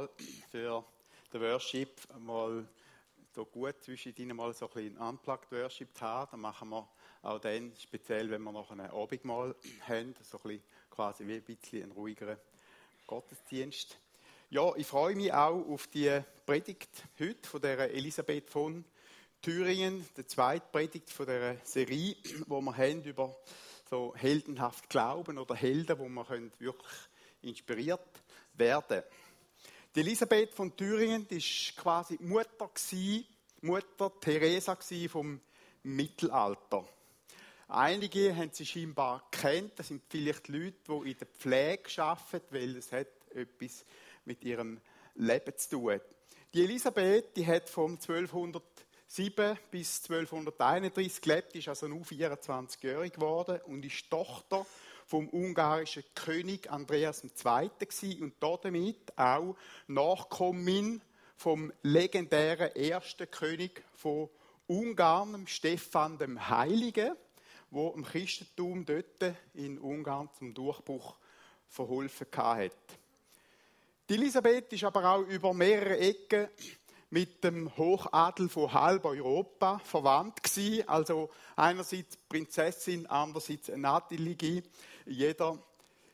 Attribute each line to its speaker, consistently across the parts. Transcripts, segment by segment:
Speaker 1: mal für den Worship mal so gut zwischen ihnen mal so ein bisschen Unplugged Worship haben. Dann machen wir auch dann, speziell wenn wir noch ein Abendmahl haben, so ein bisschen quasi wie ein bisschen einen ruhigeren Gottesdienst. Ja, ich freue mich auch auf die Predigt heute von der Elisabeth von Thüringen, die zweite Predigt von der Serie, wo wir haben über so heldenhaft Glauben oder Helden, wo wir wirklich inspiriert werden. Die Elisabeth von Thüringen die ist quasi Mutter gewesen, Mutter Teresa vom Mittelalter. Einige haben sie scheinbar kennt. Das sind vielleicht Leute, die in der Pflege arbeiten, weil es hat etwas mit ihrem Leben zu tun. Die Elisabeth, die hat vom 1207 bis 1231 gelebt, ist also nur 24-jährig geworden und ist Tochter vom ungarischen König Andreas II. Und damit auch Nachkommin vom legendären ersten König von Ungarn, Stephan dem Heiligen, wo im Christentum dort in Ungarn zum Durchbruch verholfen hat. Elisabeth ist aber auch über mehrere Ecken mit dem Hochadel von halb Europa verwandt gewesen. Also einerseits Prinzessin, andererseits eine adelige in jeder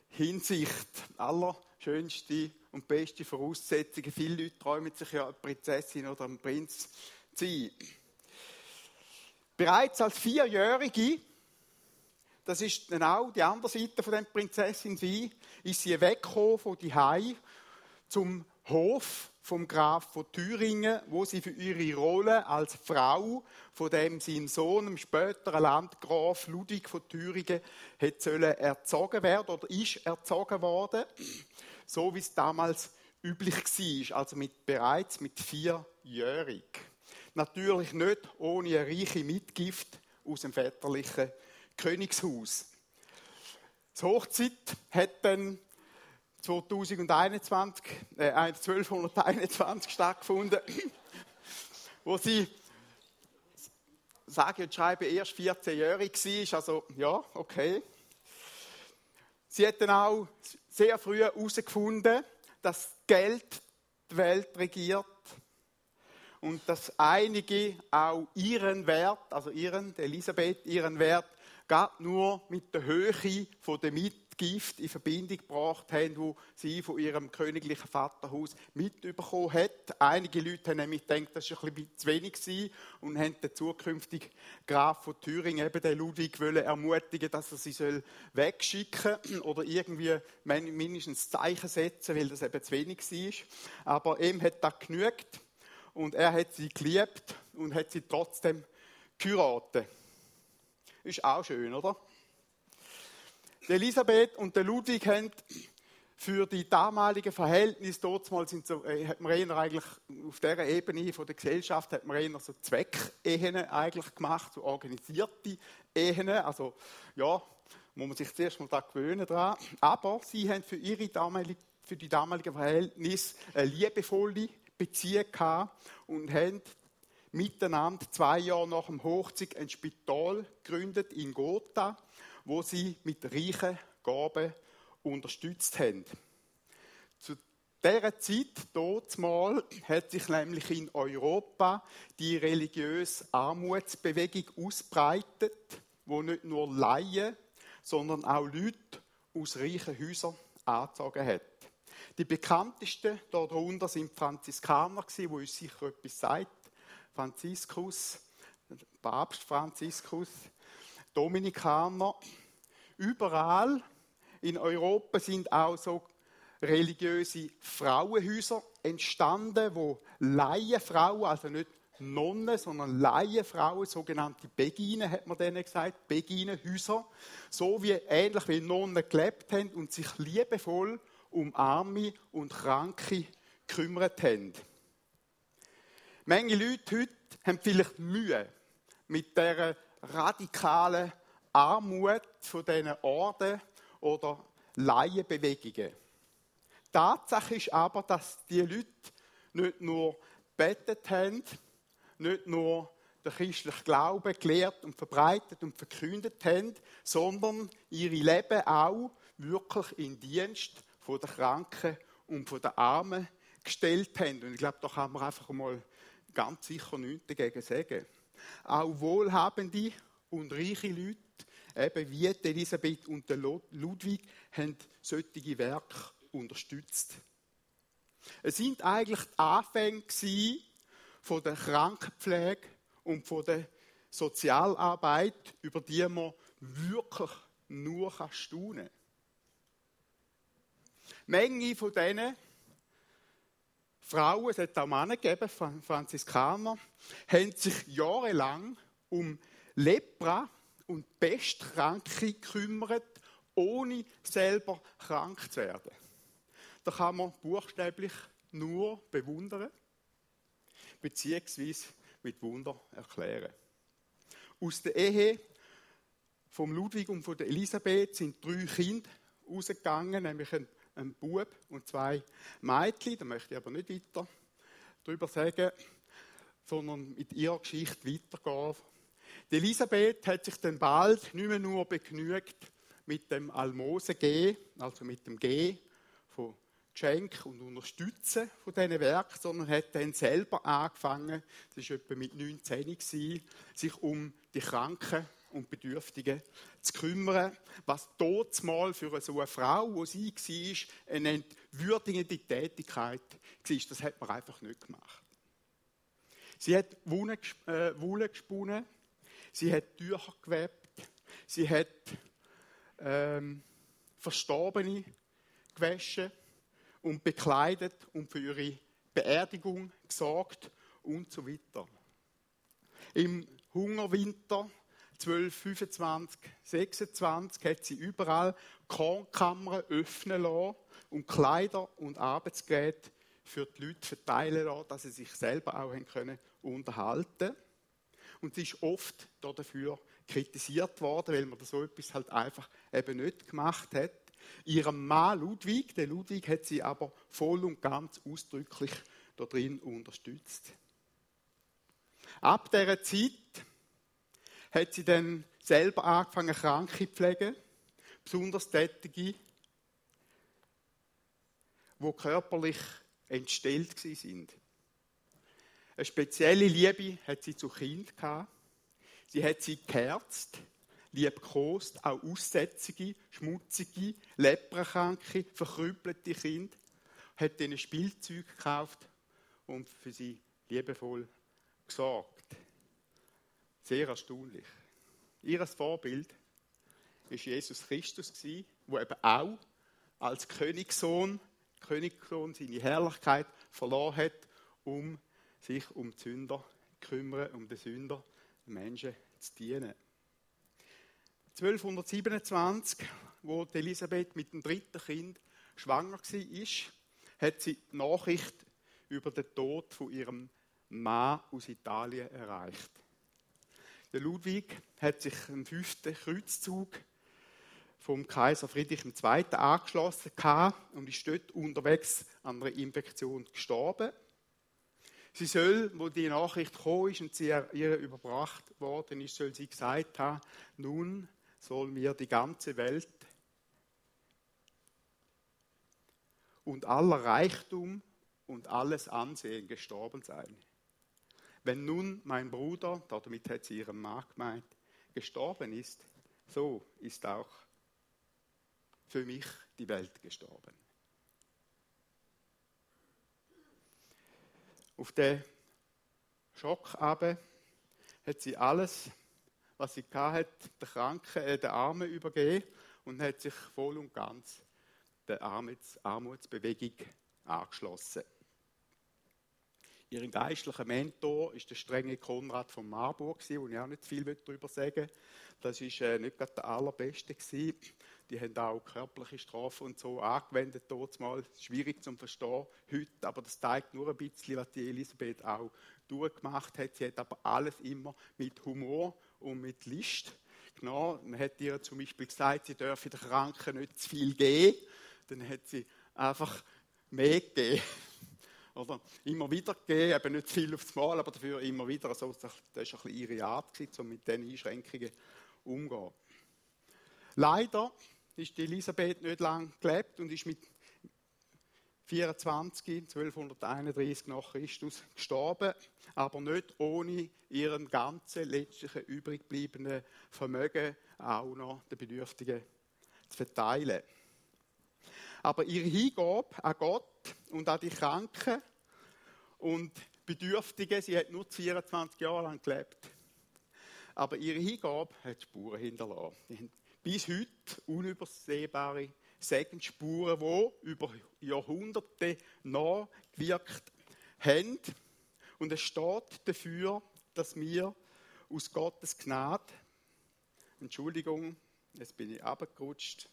Speaker 1: Hinsicht. Allerschönste und beste Voraussetzungen. Viele Leute träumen sich ja eine Prinzessin oder ein Prinz zu sein. Bereits als Vierjährige, das ist auch die andere Seite von der Prinzessin sie, ist sie weggekommen von die zum Hof vom Graf von Thüringen, wo sie für ihre Rolle als Frau von dem sein Sohn, dem späteren Landgraf Ludwig von Thüringen, hat sollen erzogen werden oder ist erzogen worden, so wie es damals üblich war, also mit, bereits mit vierjährig. Natürlich nicht ohne eine reiche Mitgift aus dem väterlichen Königshaus. Die Hochzeit hat dann 2021, äh, 1221 stattgefunden, wo sie, sage und schreibe, erst 14-jährig war. Also, ja, okay. Sie hat dann auch sehr früh herausgefunden, dass Geld die Welt regiert und dass einige auch ihren Wert, also ihren, Elisabeth, ihren Wert, gar nur mit der Höhe der Mitte Gift in Verbindung gebracht haben, wo sie von ihrem königlichen Vaterhaus mitbekommen hat. Einige Leute haben nämlich gedacht, das war ein bisschen zu wenig und haben den zukünftigen Graf von Thüringen, eben den Ludwig, wollen ermutigen, dass er sie soll wegschicken oder irgendwie mindestens Zeichen setzen, weil das eben zu wenig war. Aber ihm hat das genügt und er hat sie geliebt und hat sie trotzdem geheiratet. Ist auch schön, oder? Die Elisabeth und der Ludwig haben für die damaligen Verhältnisse, dort sind so, äh, hat man eher eigentlich auf dieser Ebene von der Gesellschaft hat man eher so Zweckehen eigentlich gemacht, so organisierte Ehen, also ja, muss man sich zuerst mal da gewöhnen. Aber sie haben für ihre damalige, für die damaligen Verhältnisse eine liebevolle Beziehung gehabt und haben miteinander zwei Jahre nach dem Hochzeit ein Spital gegründet in Gotha wo sie mit reichen Gaben unterstützt haben. Zu dieser Zeit, dort mal, hat sich nämlich in Europa die religiöse Armutsbewegung ausbreitet, wo nicht nur Laien, sondern auch Leute aus reichen Häusern angezogen hat. Die bekanntesten darunter sind Franziskaner, die uns sicher etwas sagt. Franziskus, Papst Franziskus, Dominikaner. Überall in Europa sind auch so religiöse Frauenhäuser entstanden, wo Laienfrauen, also nicht Nonnen, sondern Laienfrauen, sogenannte Beginen, hat man denen gesagt, Beginenhäuser, so wie ähnlich wie Nonnen gelebt haben und sich liebevoll um Arme und Kranke gekümmert haben. Manche Leute heute haben vielleicht Mühe mit dieser radikalen Armut von diesen Orden oder Laienbewegungen. Tatsache ist aber, dass die Leute nicht nur betet haben, nicht nur den christlichen Glauben gelehrt und verbreitet und verkündet haben, sondern ihre Leben auch wirklich in Dienst von der Kranken und von der Armen gestellt haben. Und ich glaube, da kann man einfach mal ganz sicher nichts dagegen sagen. Auch wohlhabende und reiche Leute, eben wie Elisabeth und Ludwig, haben solche Werke unterstützt. Es sind eigentlich die Anfänge von der Krankenpflege und von der Sozialarbeit, über die man wirklich nur staunen kann. Menge von diesen Frauen, es hat auch Männer gegeben, Franziskaner, haben sich jahrelang um Lepra und Pestkranke gekümmert, ohne selber krank zu werden. Da kann man buchstäblich nur bewundern, beziehungsweise mit Wunder erklären. Aus der Ehe vom Ludwig und von Elisabeth sind drei Kinder rausgegangen, nämlich ein, ein Bub und zwei Mädchen. Da möchte ich aber nicht weiter darüber sagen, sondern mit ihrer Geschichte weitergehen. Die Elisabeth hat sich dann bald nicht mehr nur begnügt mit dem Almosen G, also mit dem G von Geschenk und Unterstützen von diesen Werken, sondern hat dann selber angefangen, das war etwa mit 19, sich um die Kranken und Bedürftigen zu kümmern, was dort mal für so eine Frau, wo sie war, eine entwürdigende Tätigkeit war. Das hat man einfach nicht gemacht. Sie hat Wolle äh, gesponnen, sie hat Tücher gewebt, sie hat ähm, Verstorbene gewaschen und bekleidet und für ihre Beerdigung gesorgt und so weiter. Im Hungerwinter 12, 25, 26 hat sie überall Kornkammern öffnen lassen und Kleider und Arbeitsgeräte für die Leute verteilen lassen, dass sie sich selber auch können unterhalten Und sie ist oft dafür kritisiert worden, weil man so etwas halt einfach eben nicht gemacht hat. Ihrem Mann Ludwig, der Ludwig hat sie aber voll und ganz ausdrücklich darin unterstützt. Ab dieser Zeit hat sie dann selber angefangen, Kranke zu pflegen, besonders tätige, die körperlich entstellt sind. Eine spezielle Liebe hat sie zu Kind gehabt. Sie hat sie geherzt, liebkost, auch aussätzige, schmutzige, leprakranke, verkrüppelte Kinder, hat ihnen Spielzeug gekauft und für sie liebevoll gesorgt. Sehr erstaunlich. Ihr Vorbild war Jesus Christus, der eben auch als Königssohn, Königssohn seine Herrlichkeit verloren hat, um sich um die Sünder zu kümmern, um den Sünder, den Menschen zu dienen. 1227, wo Elisabeth mit dem dritten Kind schwanger war, hat sie die Nachricht über den Tod von ihrem Mann aus Italien erreicht. Der Ludwig hat sich im fünften Kreuzzug vom Kaiser Friedrich II. angeschlossen und ist dort unterwegs an einer Infektion gestorben. Sie soll, wo die Nachricht gekommen ist und sie ihr überbracht worden ist, soll sie gesagt haben, nun soll mir die ganze Welt und aller Reichtum und alles Ansehen gestorben sein. Wenn nun mein Bruder, damit hat sie ihren Mann gemeint, gestorben ist, so ist auch für mich die Welt gestorben. Auf den Schock aber hat sie alles, was sie hatte, den Kranken, äh, den Armen übergeben und hat sich voll und ganz der Armuts Armutsbewegung angeschlossen. Ihr geistlicher Mentor ist der strenge Konrad von Marburg, wo ich auch nicht viel darüber sagen will. Das war äh, nicht gerade der allerbeste. Gewesen. Die haben auch körperliche Strafen und so angewendet, dort mal. Schwierig zu verstehen heute, aber das zeigt nur ein bisschen, was die Elisabeth auch durchgemacht hat. Sie hat aber alles immer mit Humor und mit List Genau, man hat ihr zum Beispiel gesagt, sie dürfe den Kranken nicht zu viel geben. Dann hat sie einfach mehr gegeben. Oder immer wieder gegeben, eben nicht viel aufs Mal, aber dafür immer wieder. Also, das war ein bisschen ihre Art, um mit diesen Einschränkungen umzugehen. Leider ist Elisabeth nicht lange gelebt und ist mit 24, 1231 nach Christus gestorben, aber nicht ohne ihren ganzen letztlichen übrig gebliebenen Vermögen auch noch den Bedürftigen zu verteilen. Aber ihre Hingabe an Gott und an die Kranken und Bedürftigen, sie hat nur 24 Jahre lang gelebt. Aber ihre Hingabe hat Spuren hinterlassen. Bis heute unübersehbare Segensspuren, die über Jahrhunderte nachgewirkt haben. Und es steht dafür, dass wir aus Gottes Gnade, Entschuldigung, jetzt bin ich abgerutscht,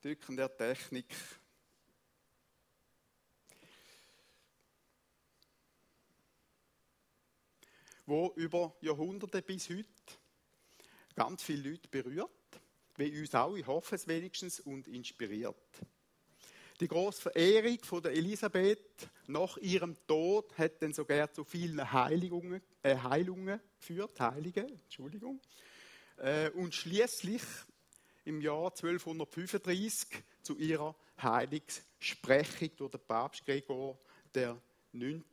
Speaker 1: Drücken der Technik, wo über Jahrhunderte bis heute ganz viele Leute berührt wie uns auch, ich hoffe es wenigstens, und inspiriert. Die große Verehrung von der Elisabeth nach ihrem Tod hat dann sogar zu vielen Heiligungen, äh, Heilungen geführt, Heilige, Entschuldigung. Äh, und schließlich im Jahr 1235 zu ihrer Heilungssprechung durch den Papst Gregor der 9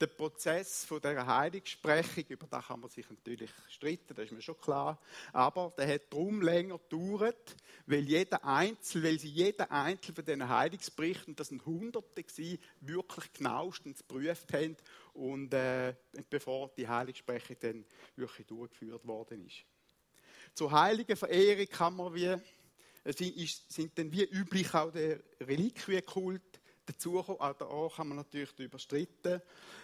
Speaker 1: der Prozess von der Heiligsprechung, über den kann man sich natürlich streiten, das ist mir schon klar, aber der hat darum länger gedauert, weil jeder Einzel, weil sie jeder Einzel von diesen Heiligsberichten, das sind Hunderte gewesen, wirklich genauestens geprüft haben und äh, bevor die Heiligsprechung dann wirklich durchgeführt worden ist. Zur heiligen Verehrung kann man wie, sind, sind dann wie üblich auch der Reliquienkult dazugekommen. Auch da kann man natürlich darüber streiten.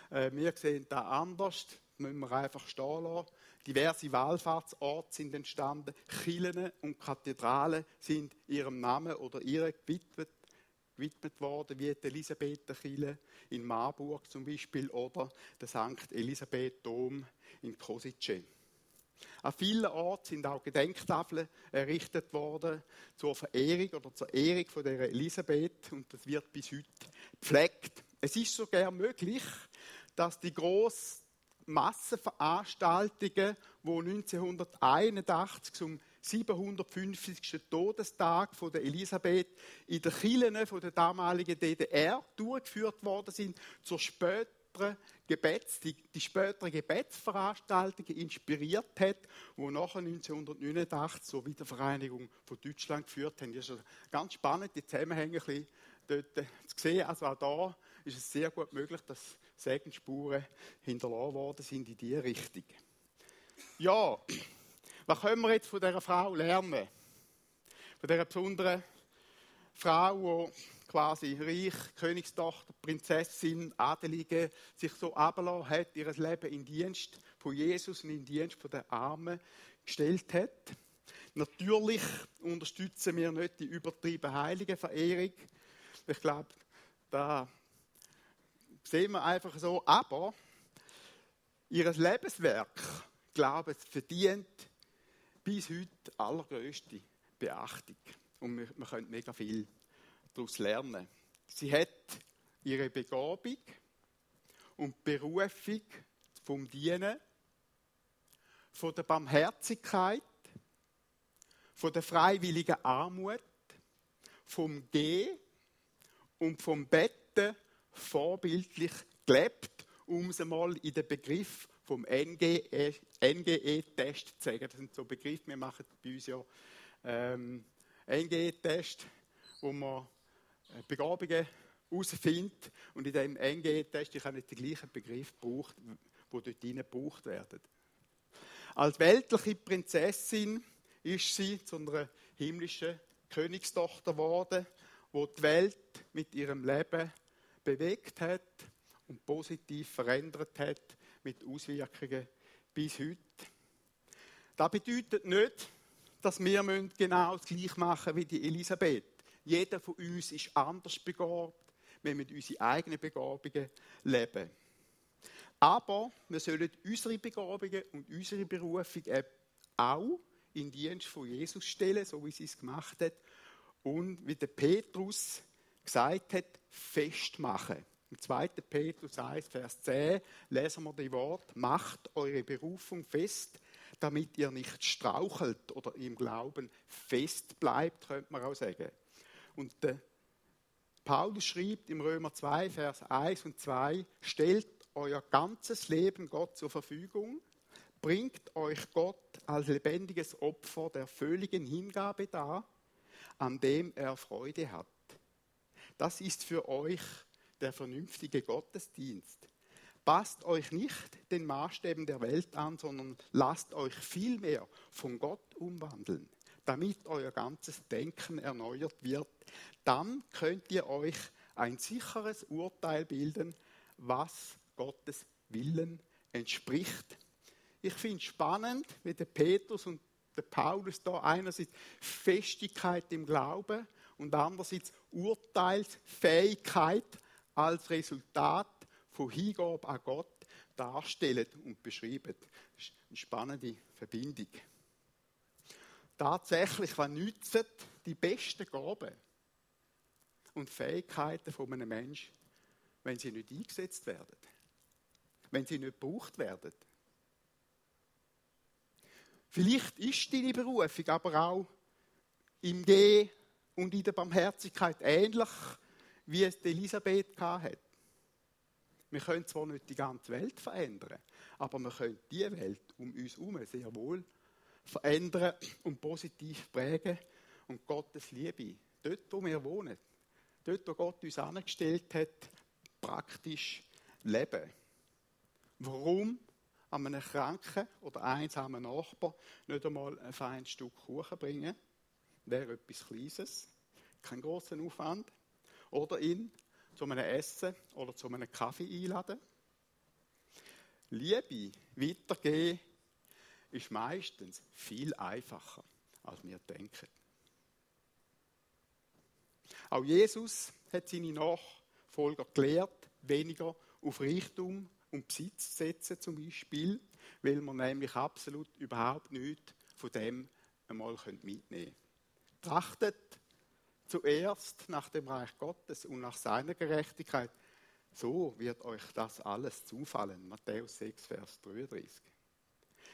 Speaker 1: Äh, wir sehen das anders. Müssen wir einfach stehen lassen. Diverse Wallfahrtsorte sind entstanden. Kirchen und Kathedralen sind ihrem Namen oder ihre gewidmet, gewidmet worden, wie die Elisabetherkirche in Marburg zum Beispiel oder der St. Elisabeth-Dom in Kosice. An vielen Orten sind auch Gedenktafeln errichtet worden zur Verehrung oder zur Ehrung von der Elisabeth und das wird bis heute gepflegt. Es ist sogar möglich, dass die grossen Massenveranstaltungen, die 1981 zum 750. Todestag von der Elisabeth in den Kirchen von der damaligen DDR durchgeführt worden sind, zur späteren Gebets, die, die spätere Gebetsveranstaltungen inspiriert hat, wo nachher 1989 zur Wiedervereinigung von Deutschland geführt haben. Das ist ganz spannend, die Zusammenhänge dort zu sehen. Also auch da ist es sehr gut möglich, dass Segensspuren hinterlassen worden sind in diese Richtung. Ja, was können wir jetzt von dieser Frau lernen? Von dieser besonderen Frau, die quasi reich, Königstochter, Prinzessin, Adelige, sich so abgelassen hat, ihr Leben in Dienst von Jesus und in Dienst von den Armen gestellt hat. Natürlich unterstützen wir nicht die übertriebene heilige Verehrung. Ich glaube, da sehen wir einfach so. Aber ihr Lebenswerk, glaube ich, verdient bis heute allergrößte Beachtung. Und wir, wir können mega viel daraus lernen. Sie hat ihre Begabung und Berufung vom Dienen, von der Barmherzigkeit, von der freiwilligen Armut, vom Gehen und vom Betten vorbildlich gelebt, um es einmal in den Begriff vom NGE-Test NGE zu sagen. Das sind so Begriffe, wir machen bei uns ja ähm, NGE-Test, wo man äh, Begabungen herausfindet und in diesem NGE-Test ich habe nicht den gleichen Begriff gebraucht, wo dort hinein gebraucht werden. Als weltliche Prinzessin ist sie zu einer himmlischen Königstochter geworden, wo die Welt mit ihrem Leben bewegt hat und positiv verändert hat mit Auswirkungen bis heute. Das bedeutet nicht, dass wir genau das Gleiche machen wie die Elisabeth. Jeder von uns ist anders begabt. Wir müssen unsere eigenen Begabungen leben. Aber wir sollen unsere Begabungen und unsere Berufung auch in Dienst von Jesus stellen, so wie sie es gemacht hat. Und wie der Petrus gesagt hat, festmachen. Im 2. Petrus 1, Vers 10 lesen wir die Wort, macht eure Berufung fest, damit ihr nicht strauchelt oder im Glauben fest bleibt, könnte man auch sagen. Und der Paulus schreibt im Römer 2, Vers 1 und 2, stellt euer ganzes Leben Gott zur Verfügung, bringt euch Gott als lebendiges Opfer der völligen Hingabe dar, an dem er Freude hat. Das ist für euch der vernünftige Gottesdienst. Passt euch nicht den Maßstäben der Welt an, sondern lasst euch vielmehr von Gott umwandeln, damit euer ganzes Denken erneuert wird. Dann könnt ihr euch ein sicheres Urteil bilden, was Gottes Willen entspricht. Ich finde es spannend, wie der Petrus und der Paulus da einerseits Festigkeit im Glauben und andererseits Urteilsfähigkeit als Resultat von Hingabe an Gott darstellen und beschreiben. Das ist eine spannende Verbindung. Tatsächlich, was nützen die besten Gaben und Fähigkeiten von einem Menschen, wenn sie nicht eingesetzt werden? Wenn sie nicht gebraucht werden? Vielleicht ist deine Berufung aber auch im Gehen und in der Barmherzigkeit ähnlich, wie es Elisabeth hatte. Wir können zwar nicht die ganze Welt verändern, aber wir können die Welt um uns herum sehr wohl verändern und positiv prägen und Gottes Liebe, dort wo wir wohnen, dort wo Gott uns angestellt hat, praktisch leben. Warum an einem kranken oder einsamen Nachbar nicht einmal ein feines Stück Kuchen bringen? Wäre etwas Kleines, kein großer Aufwand. Oder ihn zu einem Essen oder zu einem Kaffee einladen. Liebe weitergehen ist meistens viel einfacher, als wir denken. Auch Jesus hat seine Nachfolger gelehrt, weniger auf Reichtum und Besitz zu setzen, zum Beispiel, weil man nämlich absolut überhaupt nichts von dem einmal mitnehmen können. Trachtet zuerst nach dem Reich Gottes und nach seiner Gerechtigkeit, so wird euch das alles zufallen. Matthäus 6, Vers 33.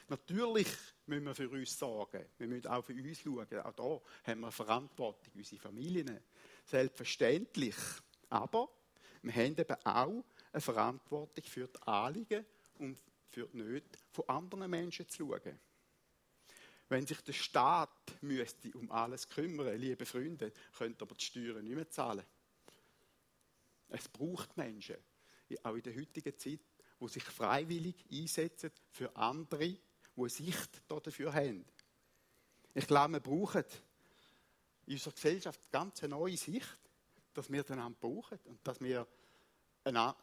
Speaker 1: Natürlich müssen wir für uns sorgen. Wir müssen auch für uns schauen. Auch da haben wir Verantwortung, unsere Familien. Selbstverständlich. Aber wir haben eben auch eine Verantwortung für die Anliegen und für die Nöte von anderen Menschen zu schauen. Wenn sich der Staat müsste um alles kümmern, liebe Freunde, könnte aber die Steuern nicht mehr zahlen. Es braucht Menschen, auch in der heutigen Zeit, die sich freiwillig einsetzen für andere, eine Sicht dafür haben. Ich glaube, wir brauchen in unserer Gesellschaft eine ganz neue Sicht, dass wir einander brauchen und dass wir eine,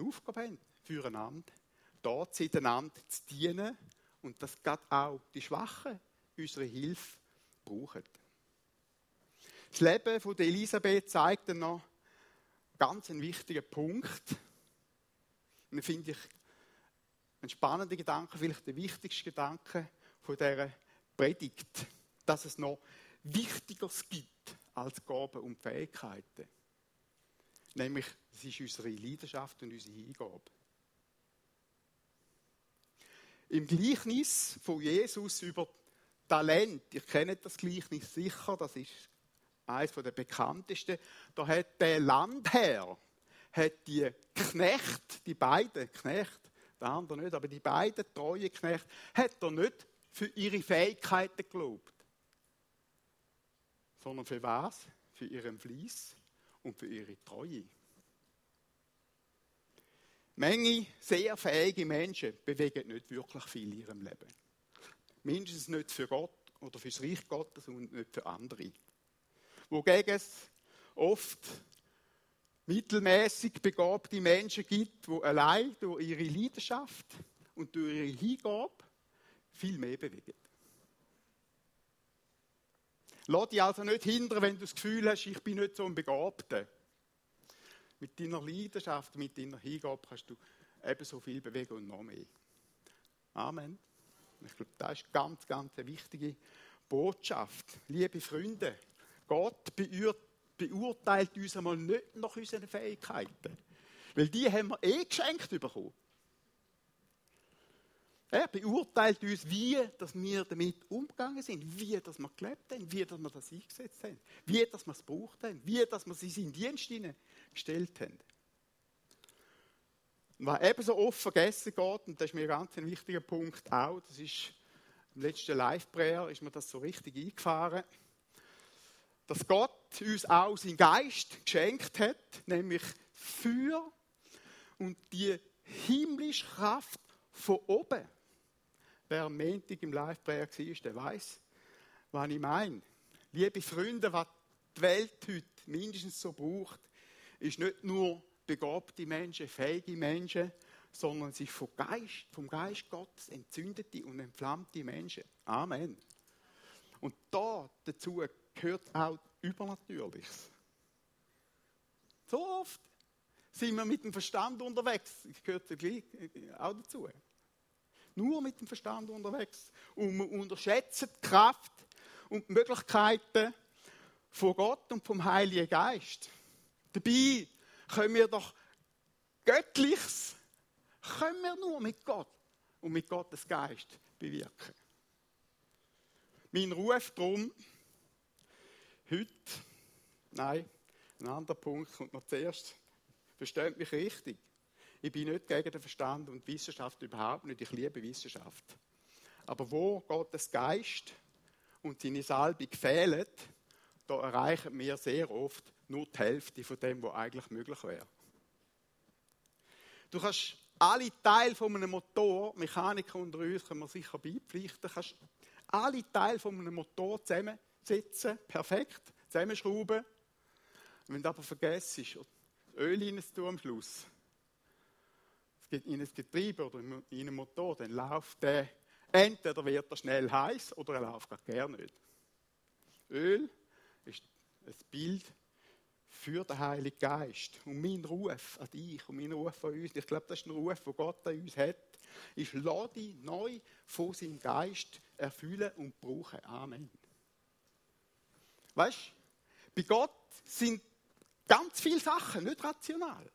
Speaker 1: Aufgabe haben füreinander, dort einander zu dienen und dass gerade auch die Schwachen unsere Hilfe brauchen. Das Leben von Elisabeth zeigt dann noch ganz wichtigen Punkt. Und das finde ich einen spannenden Gedanke, vielleicht der wichtigste Gedanke von dieser Predigt, dass es noch Wichtigeres gibt als Gaben und Fähigkeiten. Nämlich, es ist unsere Leidenschaft und unsere Hingabe. Im Gleichnis von Jesus über Talent, ihr kennt das Gleichnis sicher, das ist eines der bekanntesten. Da hat der Landherr, hat die Knecht, die beiden Knechte, der andere nicht, aber die beiden treuen Knechte, hat er nicht für ihre Fähigkeiten gelobt, sondern für was? Für ihren Fleiß und für ihre Treue. Menge sehr fähige Menschen bewegen nicht wirklich viel in ihrem Leben. Mindestens nicht für Gott oder für das Reich Gottes und nicht für andere. Wogegen es oft mittelmäßig begabte Menschen gibt, die allein durch ihre Leidenschaft und durch ihre Hingabe viel mehr bewegen. Lass dich also nicht hindern, wenn du das Gefühl hast, ich bin nicht so ein Begabter. Mit deiner Leidenschaft, mit deiner Hingabe kannst du ebenso viel bewegen und noch mehr. Amen. Ich glaube, das ist ganz, ganz eine wichtige Botschaft. Liebe Freunde, Gott beurteilt uns einmal nicht nach unseren Fähigkeiten. Weil die haben wir eh geschenkt bekommen. Er beurteilt uns, wie dass wir damit umgegangen sind, wie dass wir gelebt haben, wie dass wir das eingesetzt haben, wie dass wir es gebraucht haben, wie dass wir es in seinen Dienst gestellt haben. Was ebenso oft vergessen geht, und das ist mir ganz ein wichtiger Punkt auch, das ist im letzten Live-Prayer ist mir das so richtig eingefahren, dass Gott uns auch seinen Geist geschenkt hat, nämlich für und die himmlische Kraft von oben. Wer am Montag im Live-Prayer war, der weiß, was ich meine. Liebe Freunde, was die Welt heute mindestens so braucht, ist nicht nur begabte Menschen, fähige Menschen, sondern ist vom Geist, vom Geist Gottes entzündete und entflammte Menschen. Amen. Und da dazu gehört auch Übernatürliches. So oft sind wir mit dem Verstand unterwegs. Das gehört auch dazu nur mit dem Verstand unterwegs. Und wir unterschätzen die Kraft und die Möglichkeiten von Gott und vom Heiligen Geist. Dabei können wir doch Göttliches, können wir nur mit Gott und mit Gottes Geist bewirken. Mein Ruf darum, heute, nein, ein anderer Punkt kommt noch zuerst, versteht mich richtig. Ich bin nicht gegen den Verstand und Wissenschaft überhaupt nicht. Ich liebe Wissenschaft. Aber wo Gottes Geist und seine Salbung fehlen, da erreichen wir sehr oft nur die Hälfte von dem, was eigentlich möglich wäre. Du kannst alle Teile von einem Motor, Mechaniker unter uns können wir sicher beipflichten, kannst alle Teile von einem Motor zusammensetzen, perfekt, zusammenschrauben. Wenn du aber vergisst, Öl rein zu tun am Schluss, in ein Getriebe oder in einen Motor, dann läuft der, entweder wird er schnell heiß oder er läuft gar nicht. Öl ist ein Bild für den Heiligen Geist. Und mein Ruf an dich und mein Ruf an uns, ich glaube, das ist ein Ruf, den Gott an uns hat, ist, lass dich neu von seinem Geist erfüllen und brauchen. Amen. Weißt du, bei Gott sind ganz viele Sachen nicht rational.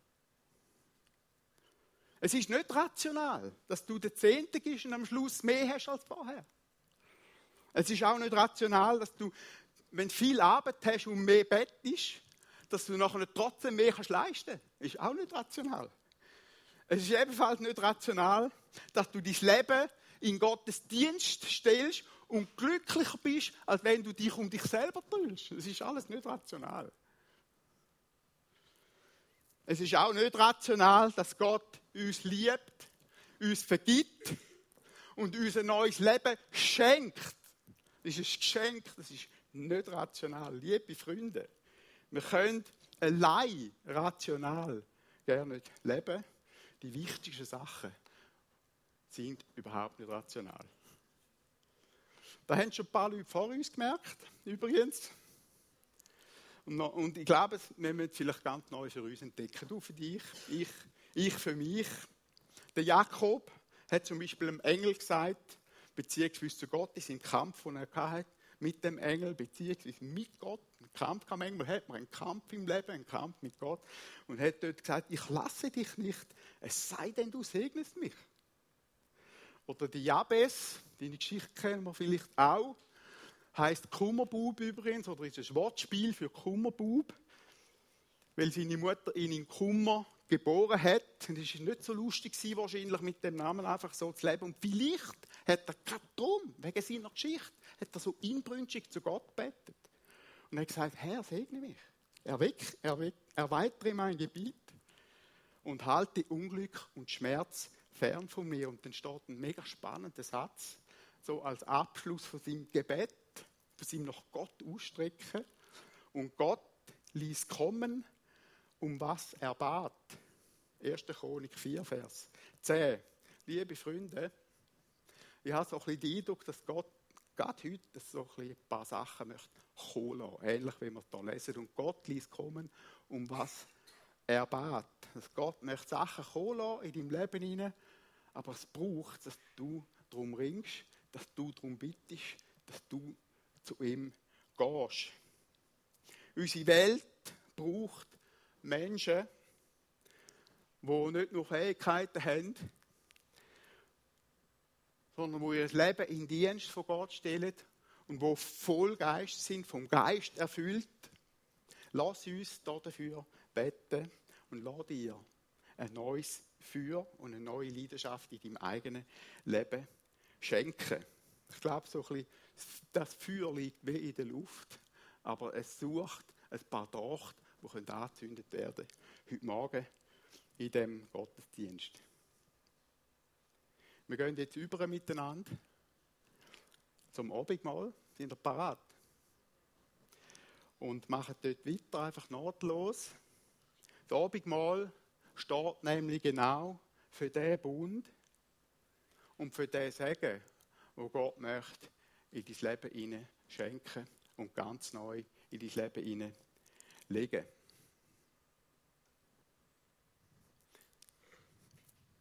Speaker 1: Es ist nicht rational, dass du der Zehnte bist und am Schluss mehr hast als vorher. Es ist auch nicht rational, dass du, wenn du viel Arbeit hast und mehr Bett ist, dass du nachher trotzdem mehr kannst leisten kannst. Ist auch nicht rational. Es ist ebenfalls nicht rational, dass du dein Leben in Gottes Dienst stellst und glücklicher bist, als wenn du dich um dich selber tust. Es ist alles nicht rational. Es ist auch nicht rational, dass Gott uns liebt, uns vergibt und uns ein neues Leben schenkt. Das ist ein Geschenk, das ist nicht rational. Liebe Freunde, wir können allein rational gerne leben. Die wichtigsten Sachen sind überhaupt nicht rational. Da haben schon ein paar Leute vor uns gemerkt, übrigens. Und, ich glaube, wir müssen vielleicht ganz neu für uns entdecken. Du für dich, ich, ich für mich. Der Jakob hat zum Beispiel einem Engel gesagt, beziehungsweise zu Gott, in seinem Kampf, den er hatte, mit dem Engel, beziehungsweise mit Gott. Ein Kampf kam manchmal, hat man einen Kampf im Leben, einen Kampf mit Gott. Und hat dort gesagt, ich lasse dich nicht, es sei denn, du segnest mich. Oder die Jabes, deine Geschichte kennen wir vielleicht auch heißt Kummerbub übrigens, oder ist ein Wortspiel für Kummerbub, weil seine Mutter ihn in Kummer geboren hat. Und es war nicht so lustig wahrscheinlich mit dem Namen einfach so zu leben. Und vielleicht hat er gerade darum, wegen seiner Geschichte, hat er so inbrünstig zu Gott gebetet. Und er hat gesagt, Herr, segne mich. Erweck, erweck, erweitere mein Gebiet und halte Unglück und Schmerz fern von mir. Und dann steht ein mega spannender Satz, so als Abschluss von seinem Gebet das ihm nach Gott ausstrecken. Und Gott ließ kommen, um was er bat. 1. Chronik 4, Vers 10. Liebe Freunde, ich habe so ein bisschen den Eindruck, dass Gott gerade heute so ein, paar Sachen möchte kommen lassen. Ähnlich wie wir hier lesen. Und Gott ließ kommen, um was er bat. Dass Gott möchte Sachen kommen in deinem Leben hinein, aber es braucht, dass du darum ringst, dass du darum bittest, dass du zu ihm gehst. Unsere Welt braucht Menschen, die nicht nur Fähigkeiten haben, sondern wo ihr Leben in Dienst von Gott stellen und wo voll Geist sind, vom Geist erfüllt. Lass uns dafür beten und lass dir ein neues Feuer und eine neue Leidenschaft in deinem eigenen Leben schenken. Ich glaube, so ein bisschen, das Feuer liegt wie in der Luft, aber es sucht ein paar Docht, die angezündet werden heute Morgen in dem Gottesdienst. Wir gehen jetzt über miteinander zum Abendmahl. Sind ihr parat? Und machen dort weiter, einfach nahtlos. Das Abendmahl steht nämlich genau für den Bund und für den Segen, wo Gott möchte in dein Leben hinein schenken und ganz neu in dein Leben hinein legen.